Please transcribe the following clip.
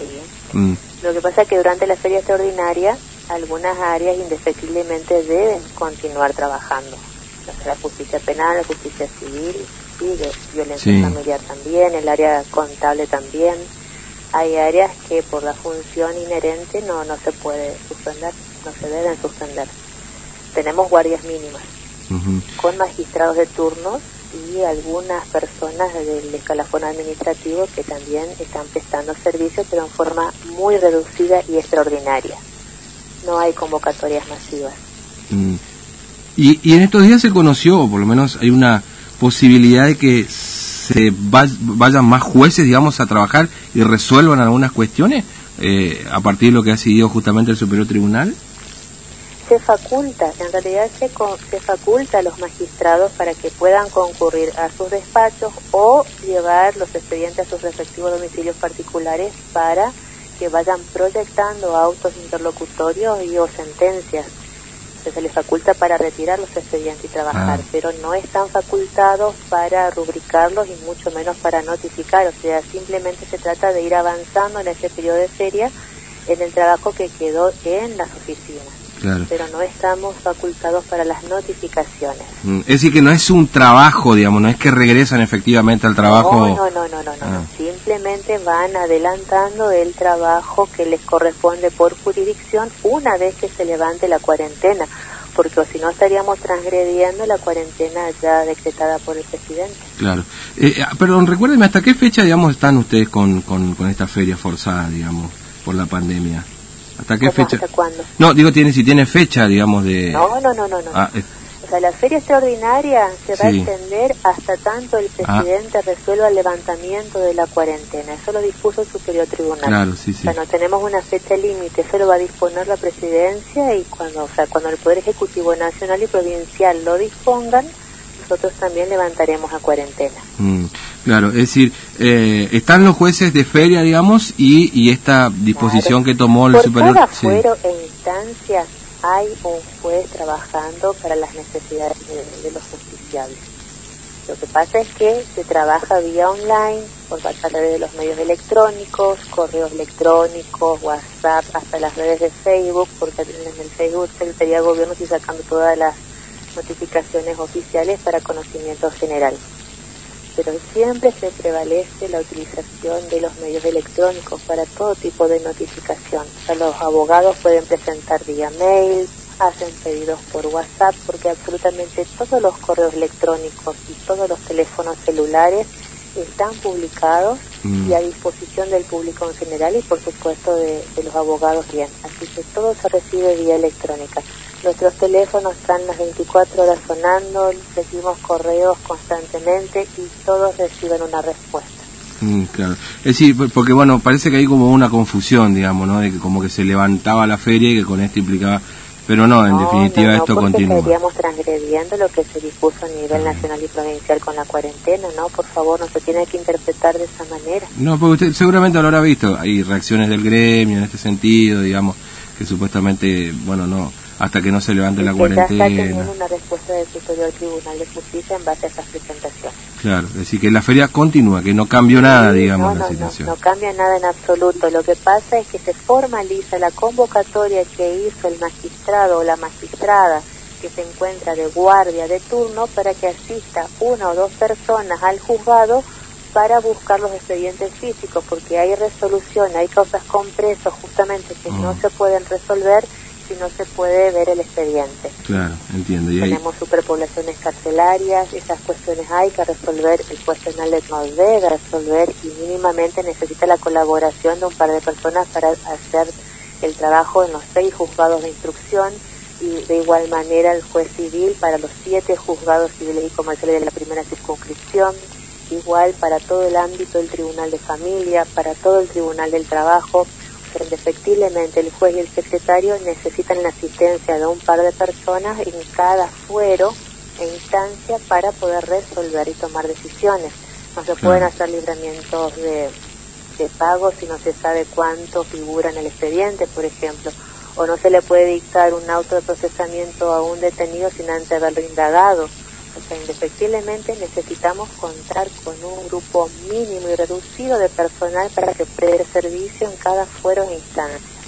Sí. Mm. Lo que pasa es que durante la feria extraordinaria algunas áreas indefectiblemente deben continuar trabajando. la justicia penal, la justicia civil, de violencia familiar también, el área contable también. Hay áreas que por la función inherente no, no se puede suspender, no se deben suspender. Tenemos guardias mínimas con magistrados de turnos y algunas personas del escalafón administrativo que también están prestando servicios, pero en forma muy reducida y extraordinaria. No hay convocatorias masivas. Mm. Y, y en estos días se conoció, o por lo menos hay una posibilidad de que se vayan más jueces, digamos, a trabajar y resuelvan algunas cuestiones eh, a partir de lo que ha decidido justamente el Superior Tribunal? Se faculta, en realidad se, se faculta a los magistrados para que puedan concurrir a sus despachos o llevar los expedientes a sus respectivos domicilios particulares para que vayan proyectando autos interlocutorios y o sentencias. se les faculta para retirar los expedientes y trabajar, ah. pero no están facultados para rubricarlos y mucho menos para notificar. O sea, simplemente se trata de ir avanzando en ese periodo de feria en el trabajo que quedó en las oficinas pero no estamos facultados para las notificaciones. Mm, es decir, que no es un trabajo, digamos, no es que regresan efectivamente al trabajo. No, no, no, no, no, ah. simplemente van adelantando el trabajo que les corresponde por jurisdicción una vez que se levante la cuarentena, porque si no estaríamos transgrediendo la cuarentena ya decretada por el presidente. Claro. Eh, ah, perdón, recuérdenme, ¿hasta qué fecha, digamos, están ustedes con, con, con esta feria forzada, digamos, por la pandemia? ¿Hasta qué fecha? ¿Hasta cuándo? No, digo, tiene, si tiene fecha, digamos, de... No, no, no, no. no. Ah, o sea, la feria extraordinaria se va a extender hasta tanto el ah. presidente resuelva el levantamiento de la cuarentena. Eso lo dispuso el Superior Tribunal. Claro, sí, sí. O sea, no tenemos una fecha límite, eso lo va a disponer la presidencia y cuando, o sea, cuando el Poder Ejecutivo Nacional y Provincial lo dispongan, nosotros también levantaremos a cuarentena. Mm, claro, es decir, eh, están los jueces de feria, digamos, y, y esta disposición que tomó el Por superior. Cada fuero e instancia hay un juez trabajando para las necesidades de, los justiciables. Lo que pasa es que se trabaja vía online, por a través de los medios electrónicos, correos electrónicos, WhatsApp, hasta las redes de Facebook, porque en el Facebook Secretaría de Gobierno y sacando todas las notificaciones oficiales para conocimiento general. Pero siempre se prevalece la utilización de los medios electrónicos para todo tipo de notificación. los abogados pueden presentar vía mail, hacen pedidos por WhatsApp, porque absolutamente todos los correos electrónicos y todos los teléfonos celulares están publicados mm. y a disposición del público en general y por supuesto de, de los abogados bien. Así que todo se recibe vía electrónica. Nuestros teléfonos están las 24 horas sonando, recibimos correos constantemente y todos reciben una respuesta. Mm, claro. Es decir, porque bueno, parece que hay como una confusión, digamos, ¿no? De que como que se levantaba la feria y que con esto implicaba... Pero no, en definitiva esto continúa. estaríamos transgrediendo lo que se dispuso a nivel nacional y provincial con la cuarentena, ¿no? Por favor, no se tiene que interpretar de esa manera. No, porque usted seguramente lo habrá visto. Hay reacciones del gremio en este sentido, digamos, que supuestamente, bueno, no hasta que no se levante la cuarentena. Ya está una respuesta del Superior Tribunal de Justicia en base a esa presentación. Claro, es decir, que la feria continúa, que no cambió nada, digamos, la situación. No, no cambia nada en absoluto. Lo que pasa es que se formaliza la convocatoria que hizo el magistrado o la magistrada que se encuentra de guardia de turno para que asista una o dos personas al juzgado para buscar los expedientes físicos, porque hay resolución, hay causas con presos justamente que no mm. se pueden resolver si no se puede ver el expediente. Claro, entiendo. Tenemos superpoblaciones carcelarias, esas cuestiones hay que resolver, el juez penal no debe resolver y mínimamente necesita la colaboración de un par de personas para hacer el trabajo en los seis juzgados de instrucción y de igual manera el juez civil para los siete juzgados civiles y comerciales de la primera circunscripción, igual para todo el ámbito del Tribunal de Familia, para todo el Tribunal del Trabajo, indefectiblemente el juez y el secretario necesitan la asistencia de un par de personas en cada fuero e instancia para poder resolver y tomar decisiones. No se pueden hacer libramientos de, de pago si no se sabe cuánto figura en el expediente, por ejemplo, o no se le puede dictar un auto de procesamiento a un detenido sin antes haberlo indagado. O sea, indefectiblemente necesitamos contar con un grupo mínimo y reducido de personal para que preste servicio en cada fuero e instancia.